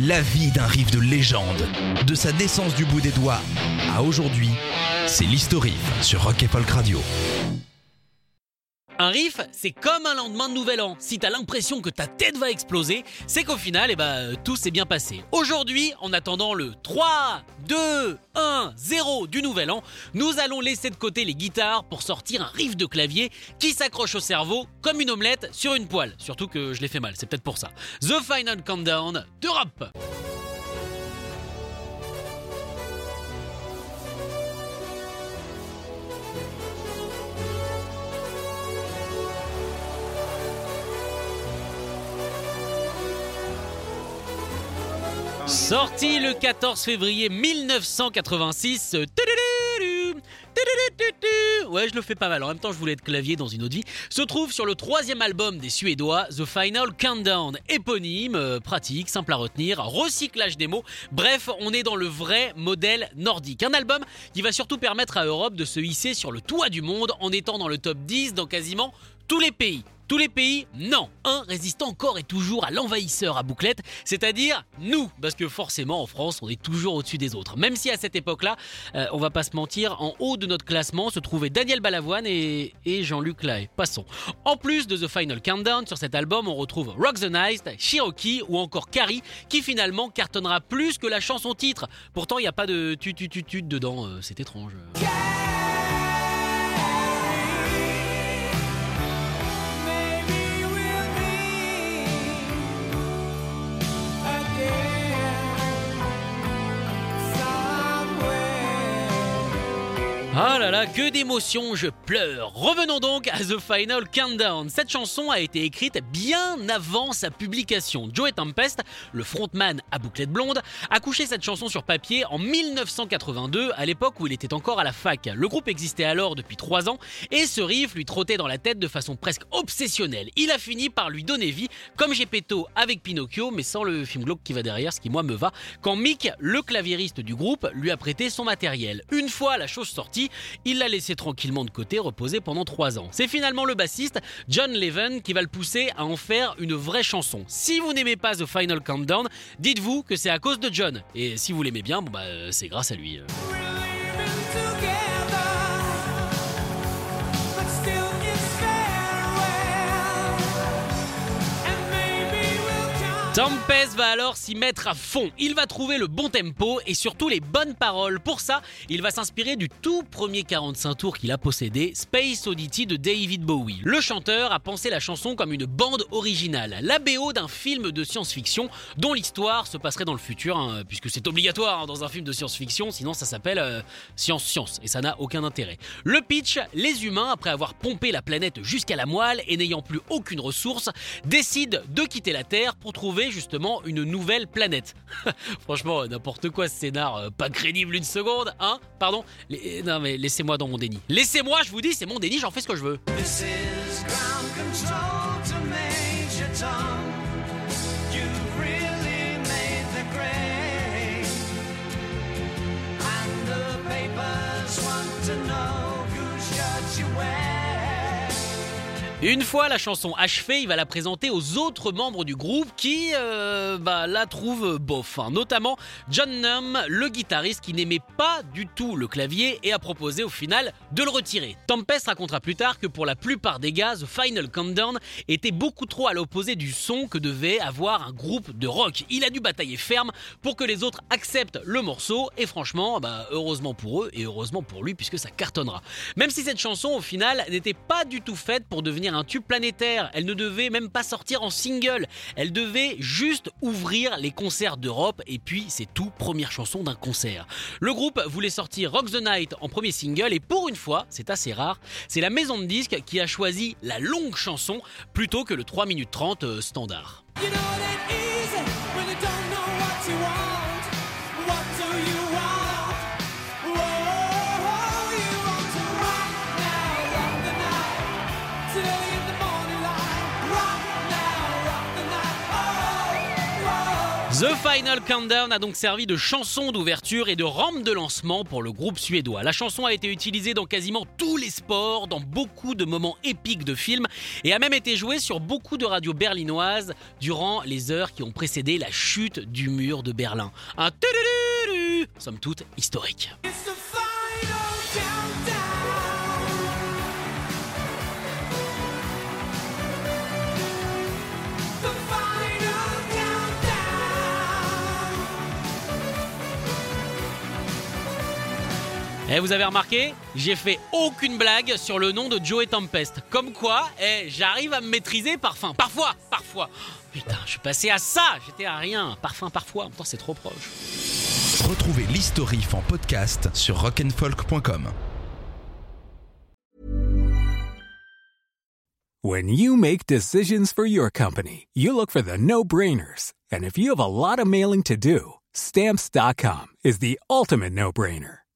La vie d'un riff de légende, de sa naissance du bout des doigts à aujourd'hui, c'est l'historif sur Rock et Folk Radio. Un riff, c'est comme un lendemain de nouvel an. Si t'as l'impression que ta tête va exploser, c'est qu'au final, eh ben, tout s'est bien passé. Aujourd'hui, en attendant le 3, 2, 1, 0 du nouvel an, nous allons laisser de côté les guitares pour sortir un riff de clavier qui s'accroche au cerveau comme une omelette sur une poêle. Surtout que je l'ai fait mal, c'est peut-être pour ça. The Final Countdown d'Europe. Sorti le 14 février 1986. euh, tudududu, tudududu, Ouais, je le fais pas mal. En même temps, je voulais être clavier dans une autre vie. Se trouve sur le troisième album des Suédois, The Final Countdown. Éponyme, euh, pratique, simple à retenir, recyclage des mots. Bref, on est dans le vrai modèle nordique. Un album qui va surtout permettre à Europe de se hisser sur le toit du monde en étant dans le top 10 dans quasiment tous les pays. Tous les pays, non. Un résiste encore et toujours à l'envahisseur à bouclette, c'est-à-dire nous, parce que forcément en France, on est toujours au-dessus des autres. Même si à cette époque-là, euh, on va pas se mentir, en haut de notre classement se trouvaient Daniel Balavoine et, Jean-Luc Lahaye. Passons. En plus de The Final Countdown, sur cet album, on retrouve Rock the Night, Cherokee ou encore Carrie, qui finalement cartonnera plus que la chanson titre. Pourtant, il n'y a pas de tu tu tu tu dedans, euh, c'est étrange. Ha! Là que d'émotions, je pleure. Revenons donc à The Final Countdown. Cette chanson a été écrite bien avant sa publication. Joey Tempest, le frontman à bouclette blonde, a couché cette chanson sur papier en 1982, à l'époque où il était encore à la fac. Le groupe existait alors depuis 3 ans et ce riff lui trottait dans la tête de façon presque obsessionnelle. Il a fini par lui donner vie, comme Gepetto avec Pinocchio, mais sans le film glauque qui va derrière, ce qui moi me va, quand Mick, le claviériste du groupe, lui a prêté son matériel. Une fois la chose sortie, il l'a laissé tranquillement de côté, reposer pendant 3 ans. C'est finalement le bassiste, John Levin, qui va le pousser à en faire une vraie chanson. Si vous n'aimez pas The Final Countdown, dites-vous que c'est à cause de John. Et si vous l'aimez bien, bah, euh, c'est grâce à lui. Tempest va alors s'y mettre à fond. Il va trouver le bon tempo et surtout les bonnes paroles. Pour ça, il va s'inspirer du tout premier 45 tours qu'il a possédé, Space Oddity de David Bowie. Le chanteur a pensé la chanson comme une bande originale, la BO d'un film de science-fiction dont l'histoire se passerait dans le futur, hein, puisque c'est obligatoire hein, dans un film de science-fiction, sinon ça s'appelle euh, Science-Science et ça n'a aucun intérêt. Le pitch, les humains, après avoir pompé la planète jusqu'à la moelle et n'ayant plus aucune ressource, décident de quitter la Terre pour trouver justement une nouvelle planète. Franchement, n'importe quoi ce scénar, euh, pas crédible une seconde, hein Pardon Les- Non mais laissez-moi dans mon déni. Laissez-moi, je vous dis, c'est mon déni, j'en fais ce que je veux. This is ground control Une fois la chanson achevée, il va la présenter aux autres membres du groupe qui euh, bah, la trouvent bof. hein. Notamment John Num, le guitariste qui n'aimait pas du tout le clavier et a proposé au final de le retirer. Tempest racontera plus tard que pour la plupart des gars, The Final Countdown était beaucoup trop à l'opposé du son que devait avoir un groupe de rock. Il a dû batailler ferme pour que les autres acceptent le morceau et franchement, bah, heureusement pour eux et heureusement pour lui puisque ça cartonnera. Même si cette chanson au final n'était pas du tout faite pour devenir un tube planétaire. Elle ne devait même pas sortir en single. Elle devait juste ouvrir les concerts d'Europe et puis c'est tout, première chanson d'un concert. Le groupe voulait sortir Rock the Night en premier single et pour une fois, c'est assez rare, c'est la maison de disques qui a choisi la longue chanson plutôt que le 3 minutes 30 euh, standard. The Final Countdown a donc servi de chanson d'ouverture et de rampe de lancement pour le groupe suédois. La chanson a été utilisée dans quasiment tous les sports, dans beaucoup de moments épiques de films et a même été jouée sur beaucoup de radios berlinoises durant les heures qui ont précédé la chute du mur de Berlin. Un somme toute historique. Eh, vous avez remarqué J'ai fait aucune blague sur le nom de Joey Tempest. Comme quoi, eh, j'arrive à me maîtriser parfum. Parfois, parfois. Putain, je suis passé à ça. J'étais à rien. Parfum, parfois. En même temps, c'est trop proche. Retrouvez l'historif en podcast sur rock'n'folk.com. When you make decisions for your company, you look for the no brainers. And if you have a lot of mailing to do, stamps.com is the ultimate no brainer.